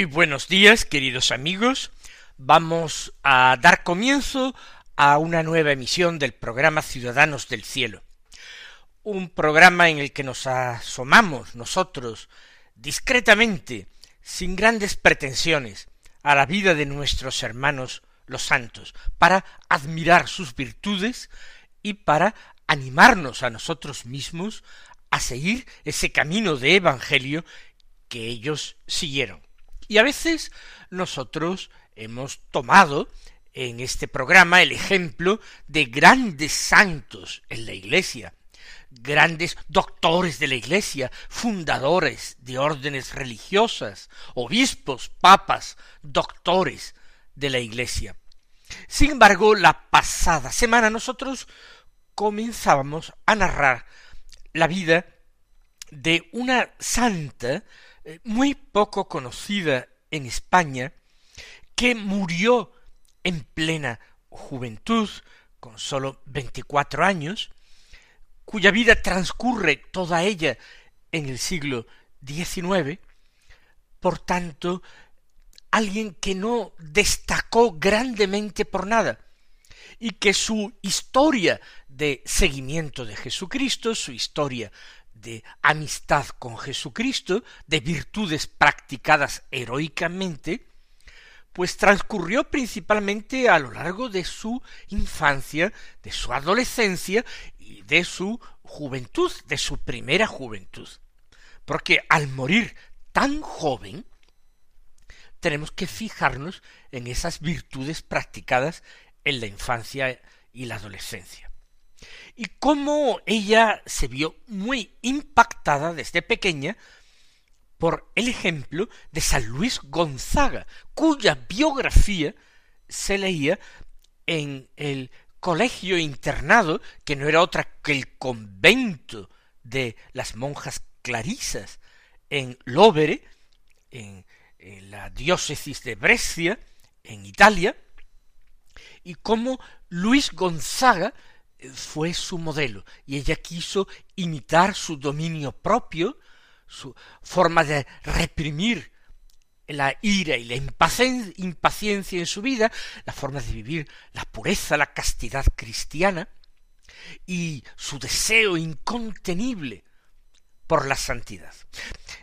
Muy buenos días, queridos amigos. Vamos a dar comienzo a una nueva emisión del programa Ciudadanos del Cielo. Un programa en el que nos asomamos nosotros discretamente, sin grandes pretensiones, a la vida de nuestros hermanos los santos, para admirar sus virtudes y para animarnos a nosotros mismos a seguir ese camino de evangelio que ellos siguieron. Y a veces nosotros hemos tomado en este programa el ejemplo de grandes santos en la Iglesia, grandes doctores de la Iglesia, fundadores de órdenes religiosas, obispos, papas, doctores de la Iglesia. Sin embargo, la pasada semana nosotros comenzábamos a narrar la vida de una santa muy poco conocida en España, que murió en plena juventud, con sólo veinticuatro años, cuya vida transcurre toda ella en el siglo XIX, por tanto, alguien que no destacó grandemente por nada, y que su historia de seguimiento de Jesucristo, su historia de amistad con Jesucristo, de virtudes practicadas heroicamente, pues transcurrió principalmente a lo largo de su infancia, de su adolescencia y de su juventud, de su primera juventud. Porque al morir tan joven, tenemos que fijarnos en esas virtudes practicadas en la infancia y la adolescencia y cómo ella se vio muy impactada desde pequeña por el ejemplo de San Luis Gonzaga, cuya biografía se leía en el colegio internado, que no era otra que el convento de las monjas clarisas en Lóvere, en, en la diócesis de Brescia, en Italia, y cómo Luis Gonzaga fue su modelo y ella quiso imitar su dominio propio, su forma de reprimir la ira y la impaciencia en su vida, la forma de vivir la pureza, la castidad cristiana, y su deseo incontenible por la santidad.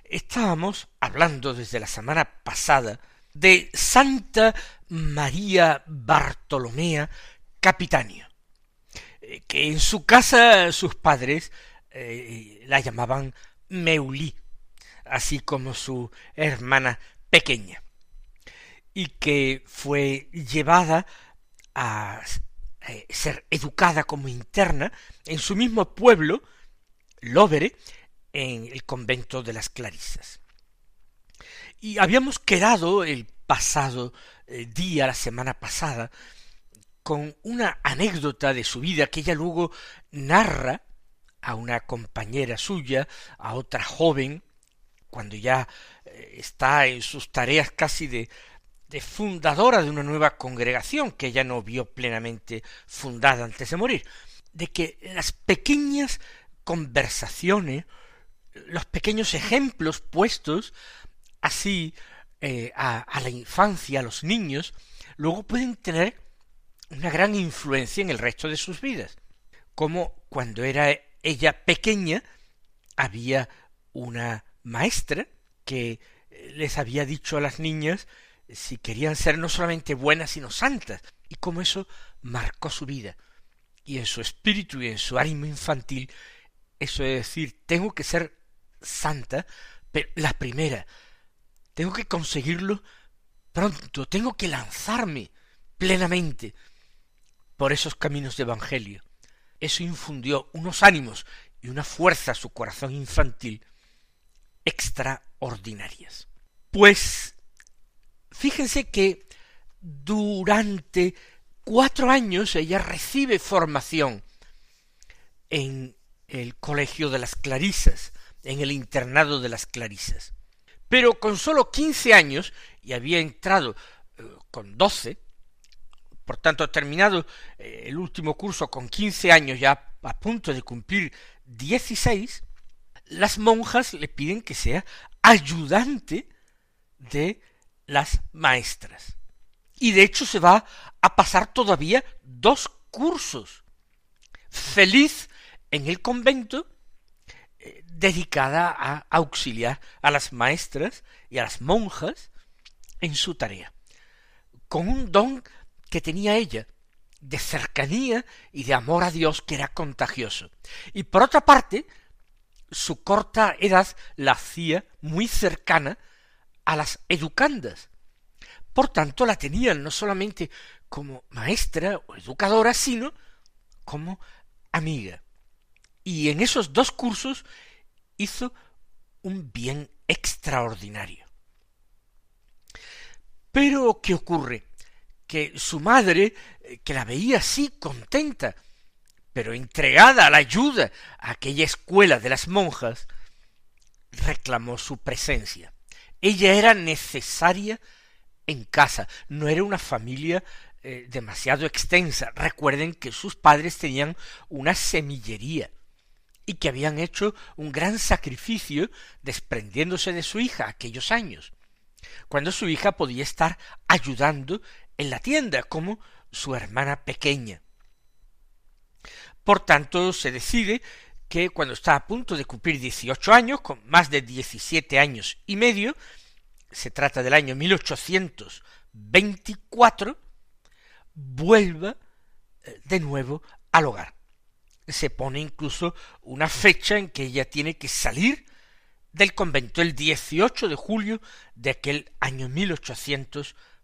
Estábamos hablando desde la semana pasada de Santa María Bartolomea Capitanio, que en su casa sus padres eh, la llamaban Meulí, así como su hermana pequeña, y que fue llevada a eh, ser educada como interna en su mismo pueblo, Lóvere, en el convento de las Clarisas. Y habíamos quedado el pasado eh, día, la semana pasada, con una anécdota de su vida que ella luego narra a una compañera suya, a otra joven, cuando ya eh, está en sus tareas casi de, de fundadora de una nueva congregación que ella no vio plenamente fundada antes de morir, de que las pequeñas conversaciones, los pequeños ejemplos puestos así eh, a, a la infancia, a los niños, luego pueden tener una gran influencia en el resto de sus vidas. Como cuando era ella pequeña, había una maestra que les había dicho a las niñas si querían ser no solamente buenas sino santas, y como eso marcó su vida. Y en su espíritu y en su ánimo infantil, eso es decir, tengo que ser santa, pero la primera, tengo que conseguirlo pronto, tengo que lanzarme plenamente por esos caminos de Evangelio. Eso infundió unos ánimos y una fuerza a su corazón infantil extraordinarias. Pues fíjense que durante cuatro años ella recibe formación en el colegio de las Clarisas, en el internado de las Clarisas. Pero con sólo quince años, y había entrado eh, con doce, por tanto terminado eh, el último curso con quince años, ya a punto de cumplir dieciséis, las monjas le piden que sea ayudante de las maestras. Y de hecho se va a pasar todavía dos cursos. Feliz en el convento, eh, dedicada a auxiliar a las maestras y a las monjas en su tarea, con un don que tenía ella de cercanía y de amor a Dios que era contagioso. Y por otra parte, su corta edad la hacía muy cercana a las educandas. Por tanto, la tenían no solamente como maestra o educadora, sino como amiga. Y en esos dos cursos hizo un bien extraordinario. Pero, ¿qué ocurre? Que su madre, eh, que la veía así contenta, pero entregada a la ayuda a aquella escuela de las monjas, reclamó su presencia. Ella era necesaria en casa, no era una familia eh, demasiado extensa. Recuerden que sus padres tenían una semillería y que habían hecho un gran sacrificio desprendiéndose de su hija aquellos años, cuando su hija podía estar ayudando en la tienda como su hermana pequeña. Por tanto, se decide que cuando está a punto de cumplir dieciocho años, con más de diecisiete años y medio, se trata del año 1824, vuelva eh, de nuevo al hogar. Se pone incluso una fecha en que ella tiene que salir del convento, el 18 de julio de aquel año 1824.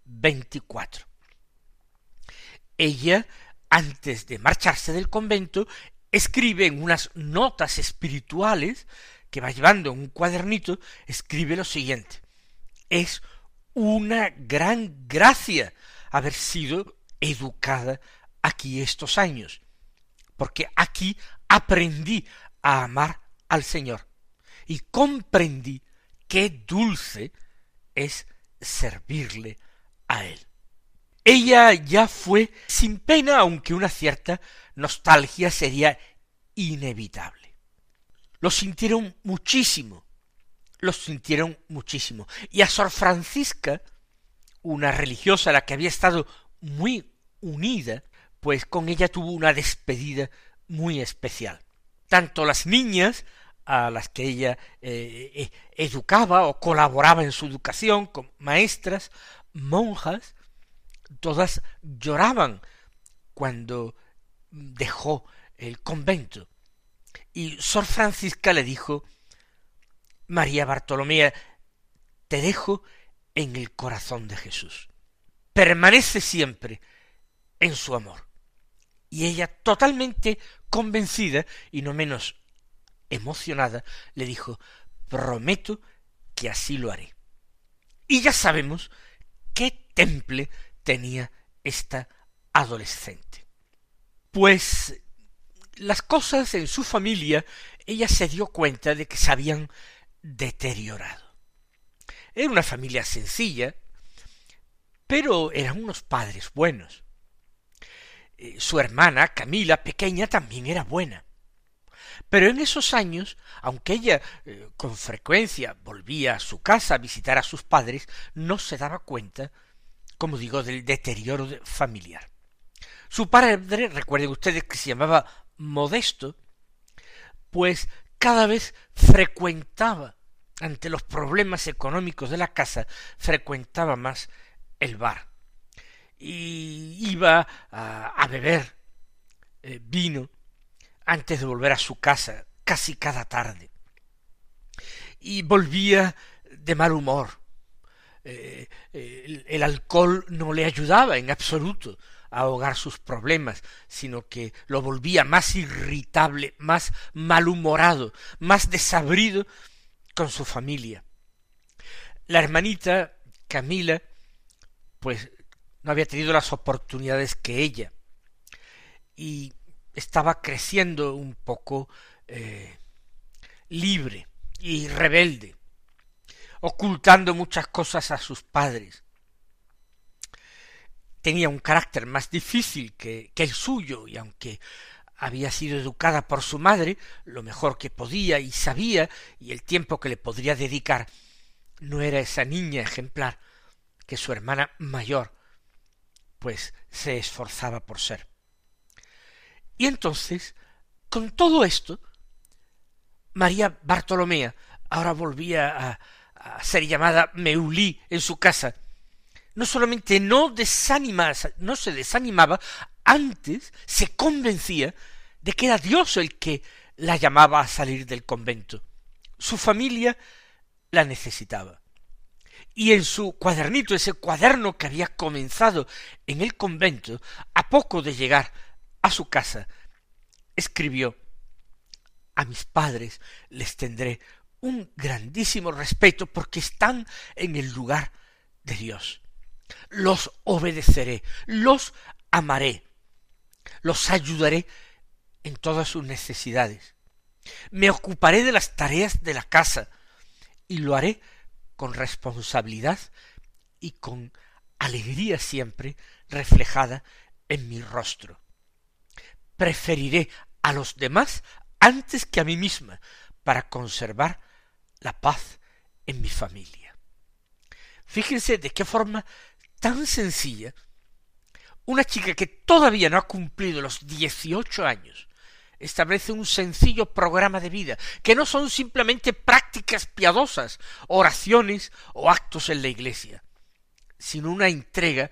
Ella antes de marcharse del convento, escribe en unas notas espirituales que va llevando en un cuadernito, escribe lo siguiente. Es una gran gracia haber sido educada aquí estos años, porque aquí aprendí a amar al Señor y comprendí qué dulce es servirle a Él. Ella ya fue sin pena, aunque una cierta nostalgia sería inevitable. Lo sintieron muchísimo, lo sintieron muchísimo. Y a Sor Francisca, una religiosa a la que había estado muy unida, pues con ella tuvo una despedida muy especial. Tanto las niñas a las que ella eh, eh, educaba o colaboraba en su educación, como maestras, monjas, todas lloraban cuando dejó el convento. Y Sor Francisca le dijo, María Bartolomea, te dejo en el corazón de Jesús. Permanece siempre en su amor. Y ella, totalmente convencida y no menos emocionada, le dijo, prometo que así lo haré. Y ya sabemos qué temple tenía esta adolescente. Pues las cosas en su familia, ella se dio cuenta de que se habían deteriorado. Era una familia sencilla, pero eran unos padres buenos. Eh, su hermana, Camila, pequeña, también era buena. Pero en esos años, aunque ella eh, con frecuencia volvía a su casa a visitar a sus padres, no se daba cuenta como digo, del deterioro familiar. Su padre, recuerden ustedes que se llamaba Modesto, pues cada vez frecuentaba, ante los problemas económicos de la casa, frecuentaba más el bar. Y iba a, beber eh, vino antes de volver a su casa, casi cada tarde. Y volvía de mal humor, eh, el, alcohol no le ayudaba en absoluto a ahogar sus problemas, sino que lo volvía más irritable, más malhumorado, más desabrido con su familia. La hermanita Camila, pues no había tenido las oportunidades que ella, y estaba creciendo un poco eh, libre y rebelde, ocultando muchas cosas a sus padres. Tenía un carácter más difícil que, que el suyo, y aunque había sido educada por su madre lo mejor que podía y sabía, y el tiempo que le podría dedicar, no era esa niña ejemplar que su hermana mayor pues se esforzaba por ser. Y entonces, con todo esto, María Bartolomea ahora volvía a, ser llamada Meulí en su casa. No solamente no desanimaba, no se desanimaba, antes se convencía de que era Dios el que la llamaba a salir del convento. Su familia la necesitaba. Y en su cuadernito, ese cuaderno que había comenzado en el convento, a poco de llegar a su casa, escribió a mis padres les tendré un grandísimo respeto porque están en el lugar de Dios. Los obedeceré, los amaré, los ayudaré en todas sus necesidades. Me ocuparé de las tareas de la casa y lo haré con responsabilidad y con alegría siempre reflejada en mi rostro. Preferiré a los demás antes que a mí misma para conservar la paz en mi familia. Fíjense de qué forma tan sencilla una chica que todavía no ha cumplido los dieciocho años establece un sencillo programa de vida, que no son simplemente prácticas piadosas, oraciones o actos en la iglesia, sino una entrega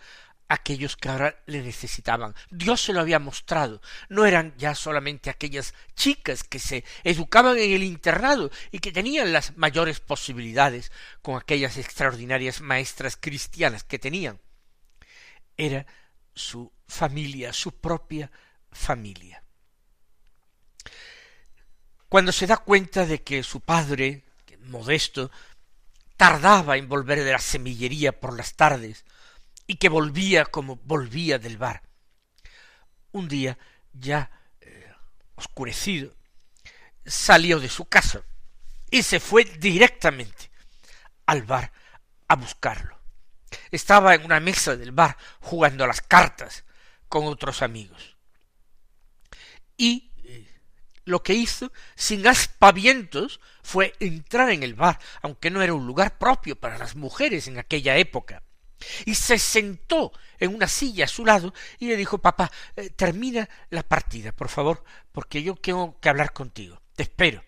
aquellos que ahora le necesitaban. Dios se lo había mostrado. No eran ya solamente aquellas chicas que se educaban en el internado y que tenían las mayores posibilidades con aquellas extraordinarias maestras cristianas que tenían. Era su familia, su propia familia. Cuando se da cuenta de que su padre, modesto, tardaba en volver de la semillería por las tardes, y que volvía como volvía del bar. Un día, ya eh, oscurecido, salió de su casa y se fue directamente al bar a buscarlo. Estaba en una mesa del bar jugando a las cartas con otros amigos. Y lo que hizo, sin aspavientos, fue entrar en el bar, aunque no era un lugar propio para las mujeres en aquella época. Y se sentó en una silla a su lado y le dijo Papá, eh, termina la partida, por favor, porque yo tengo que hablar contigo. Te espero.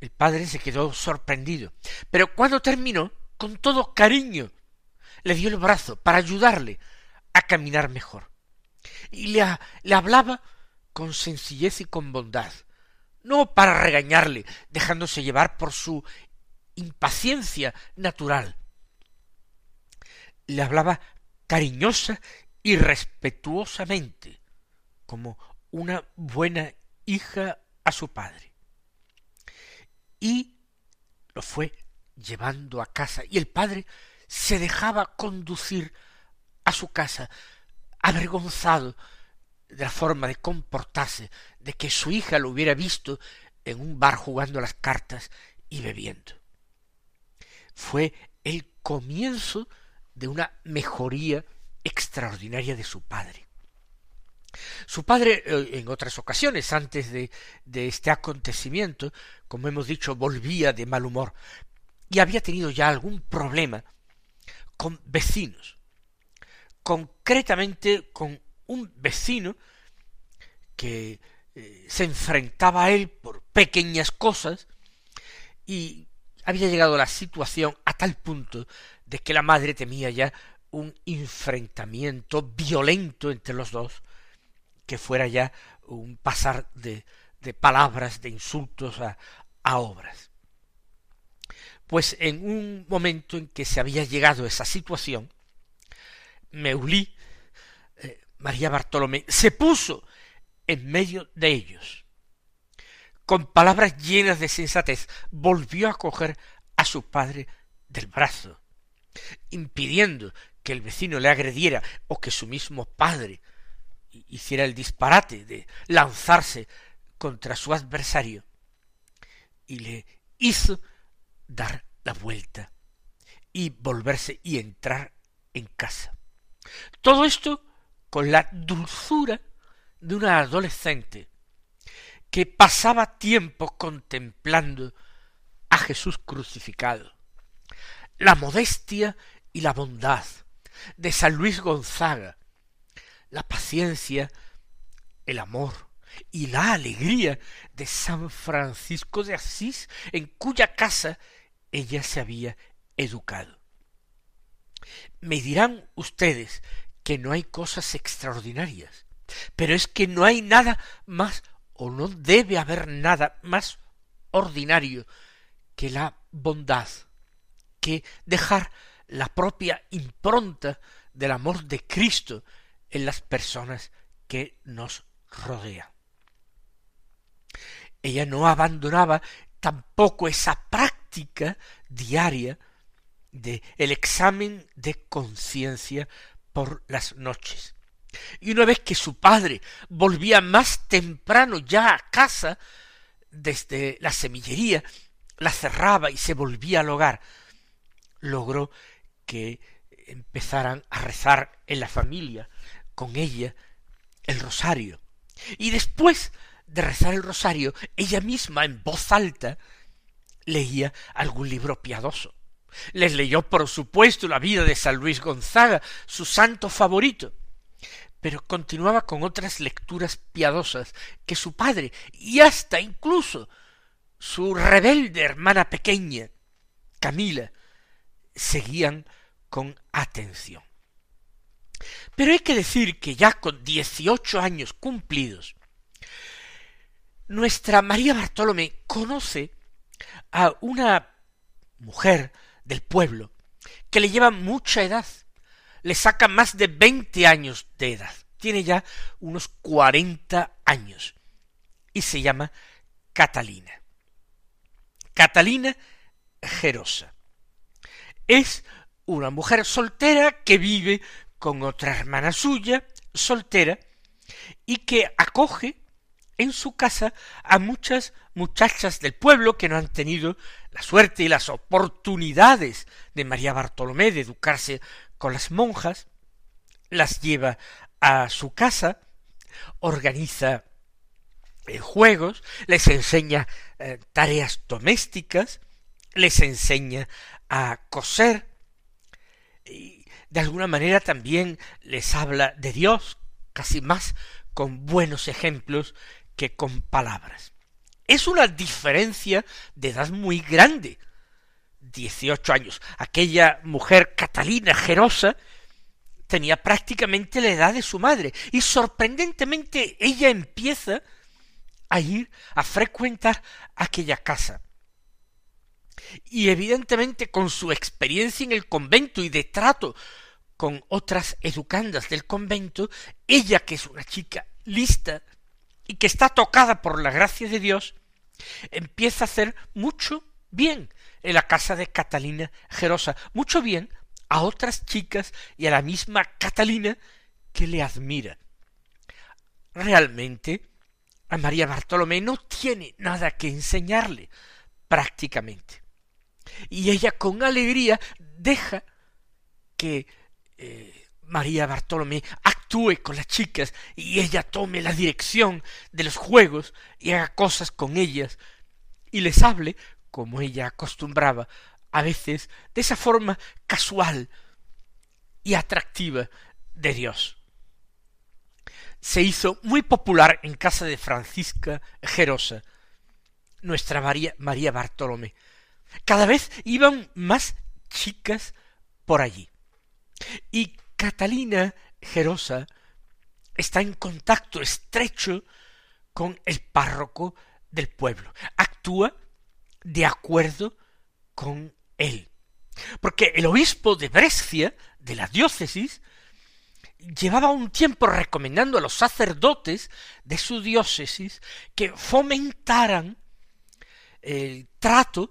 El padre se quedó sorprendido, pero cuando terminó, con todo cariño, le dio el brazo para ayudarle a caminar mejor. Y le, le hablaba con sencillez y con bondad, no para regañarle, dejándose llevar por su impaciencia natural. Le hablaba cariñosa y respetuosamente, como una buena hija a su padre. Y lo fue llevando a casa, y el padre se dejaba conducir a su casa, avergonzado de la forma de comportarse de que su hija lo hubiera visto en un bar jugando las cartas y bebiendo. Fue el comienzo de una mejoría extraordinaria de su padre. Su padre, eh, en otras ocasiones, antes de, de este acontecimiento, como hemos dicho, volvía de mal humor y había tenido ya algún problema con vecinos, concretamente con un vecino que eh, se enfrentaba a él por pequeñas cosas y había llegado la situación a tal punto de que la madre temía ya un enfrentamiento violento entre los dos, que fuera ya un pasar de, de palabras, de insultos a, a obras. Pues en un momento en que se había llegado a esa situación, Meulí, eh, María Bartolomé, se puso en medio de ellos. Con palabras llenas de sensatez, volvió a coger a su padre del brazo, impidiendo que el vecino le agrediera o que su mismo padre hiciera el disparate de lanzarse contra su adversario y le hizo dar la vuelta y volverse y entrar en casa. Todo esto con la dulzura de una adolescente que pasaba tiempo contemplando a Jesús crucificado, la modestia y la bondad de San Luis Gonzaga, la paciencia, el amor y la alegría de San Francisco de Asís, en cuya casa ella se había educado. Me dirán ustedes que no hay cosas extraordinarias, pero es que no hay nada más o no debe haber nada más ordinario que la bondad, que dejar la propia impronta del amor de Cristo en las personas que nos rodean. Ella no abandonaba tampoco esa práctica diaria de el examen de conciencia por las noches. Y una vez que su padre volvía más temprano ya a casa, desde la semillería, la cerraba y se volvía al hogar, logró que empezaran a rezar en la familia con ella el rosario. Y después de rezar el rosario, ella misma en voz alta leía algún libro piadoso. Les leyó, por supuesto, la vida de San Luis Gonzaga, su santo favorito, pero continuaba con otras lecturas piadosas que su padre y hasta incluso su rebelde hermana pequeña, Camila, seguían con atención. Pero hay que decir que ya con dieciocho años cumplidos, nuestra María Bartolomé conoce a una mujer del pueblo que le lleva mucha edad, le saca más de veinte años de edad, tiene ya unos cuarenta años y se llama Catalina. Catalina Gerosa. Es una mujer soltera que vive con otra hermana suya, soltera, y que acoge en su casa a muchas muchachas del pueblo que no han tenido la suerte y las oportunidades de María Bartolomé de educarse con las monjas, las lleva a su casa, organiza eh, juegos, les enseña eh, tareas domésticas, les enseña a coser, y de alguna manera también les habla de Dios, casi más con buenos ejemplos que con palabras. Es una diferencia de edad muy grande. Dieciocho años. Aquella mujer Catalina Gerosa tenía prácticamente la edad de su madre y sorprendentemente ella empieza a ir a frecuentar aquella casa. Y evidentemente con su experiencia en el convento y de trato con otras educandas del convento, ella que es una chica lista, y que está tocada por la gracia de Dios, empieza a hacer mucho bien en la casa de Catalina Gerosa, mucho bien a otras chicas y a la misma Catalina que le admira. Realmente, a María Bartolomé no tiene nada que enseñarle, prácticamente. Y ella con alegría deja que eh, María Bartolomé actúe con las chicas y ella tome la dirección de los juegos y haga cosas con ellas y les hable, como ella acostumbraba, a veces de esa forma casual y atractiva de Dios. Se hizo muy popular en casa de Francisca Gerosa, nuestra María, María Bartolomé. Cada vez iban más chicas por allí. Y Catalina Gerosa está en contacto estrecho con el párroco del pueblo. Actúa de acuerdo con él. Porque el obispo de Brescia, de la diócesis, llevaba un tiempo recomendando a los sacerdotes de su diócesis que fomentaran el trato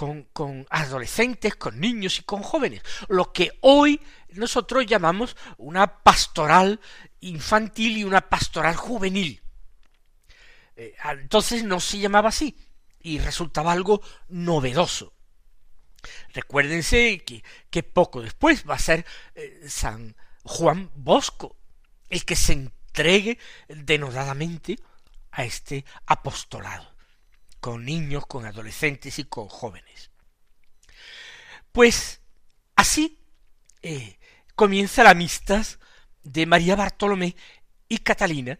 con, con, adolescentes, con niños y con jóvenes, lo que hoy nosotros llamamos una pastoral infantil y una pastoral juvenil. Eh, entonces no se llamaba así y resultaba algo novedoso. Recuérdense que, poco después va a ser eh, San Juan Bosco el que se entregue denodadamente a este apostolado, con niños, con adolescentes y con jóvenes. Pues así eh, comienza la amistad de María Bartolomé y Catalina,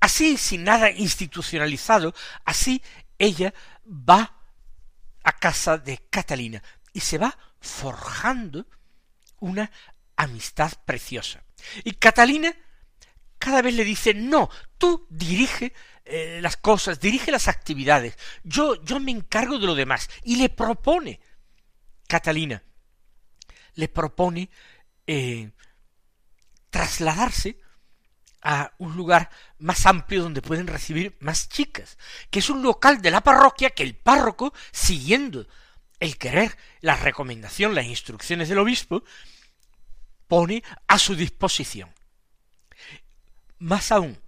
así sin nada institucionalizado, así ella va a casa de Catalina y se va forjando una amistad preciosa. Y Catalina cada vez le dice, no, tú dirige eh, las cosas, dirige las actividades, yo, yo me encargo de lo demás. Y le propone, Catalina, le propone eh, trasladarse a un lugar más amplio donde pueden recibir más chicas, que es un local de la parroquia que el párroco, siguiendo el querer, la recomendación, las instrucciones del obispo, pone a su disposición. Más aún,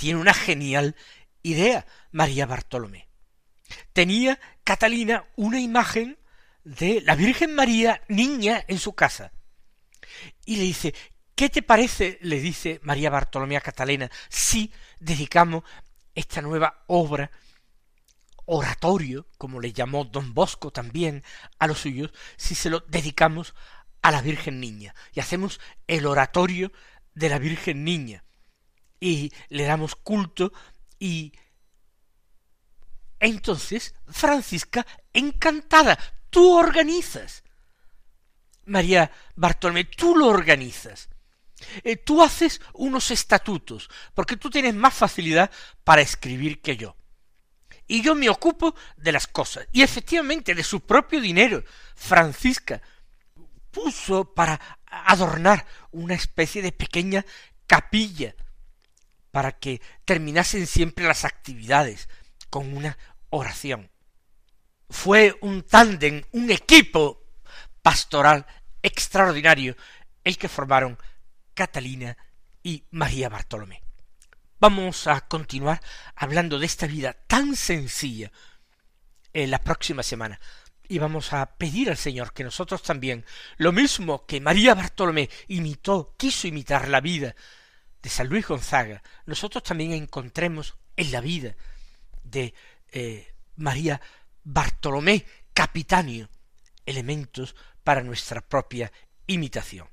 tiene una genial idea María Bartolomé. Tenía Catalina una imagen de la Virgen María niña en su casa. Y le dice, ¿qué te parece, le dice María Bartolomé a Catalina, si dedicamos esta nueva obra, oratorio, como le llamó don Bosco también a los suyos, si se lo dedicamos a la Virgen Niña y hacemos el oratorio de la Virgen Niña y le damos culto y entonces Francisca encantada tú organizas. María Bartolomé tú lo organizas. Eh, tú haces unos estatutos porque tú tienes más facilidad para escribir que yo. Y yo me ocupo de las cosas y efectivamente de su propio dinero. Francisca puso para adornar una especie de pequeña capilla para que terminasen siempre las actividades con una oración. Fue un tándem, un equipo pastoral extraordinario el que formaron Catalina y María Bartolomé. Vamos a continuar hablando de esta vida tan sencilla en la próxima semana y vamos a pedir al Señor que nosotros también, lo mismo que María Bartolomé imitó, quiso imitar la vida de San Luis Gonzaga, nosotros también encontremos en la vida de eh, María Bartolomé Capitanio elementos para nuestra propia imitación.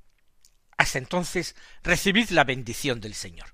Hasta entonces, recibid la bendición del Señor.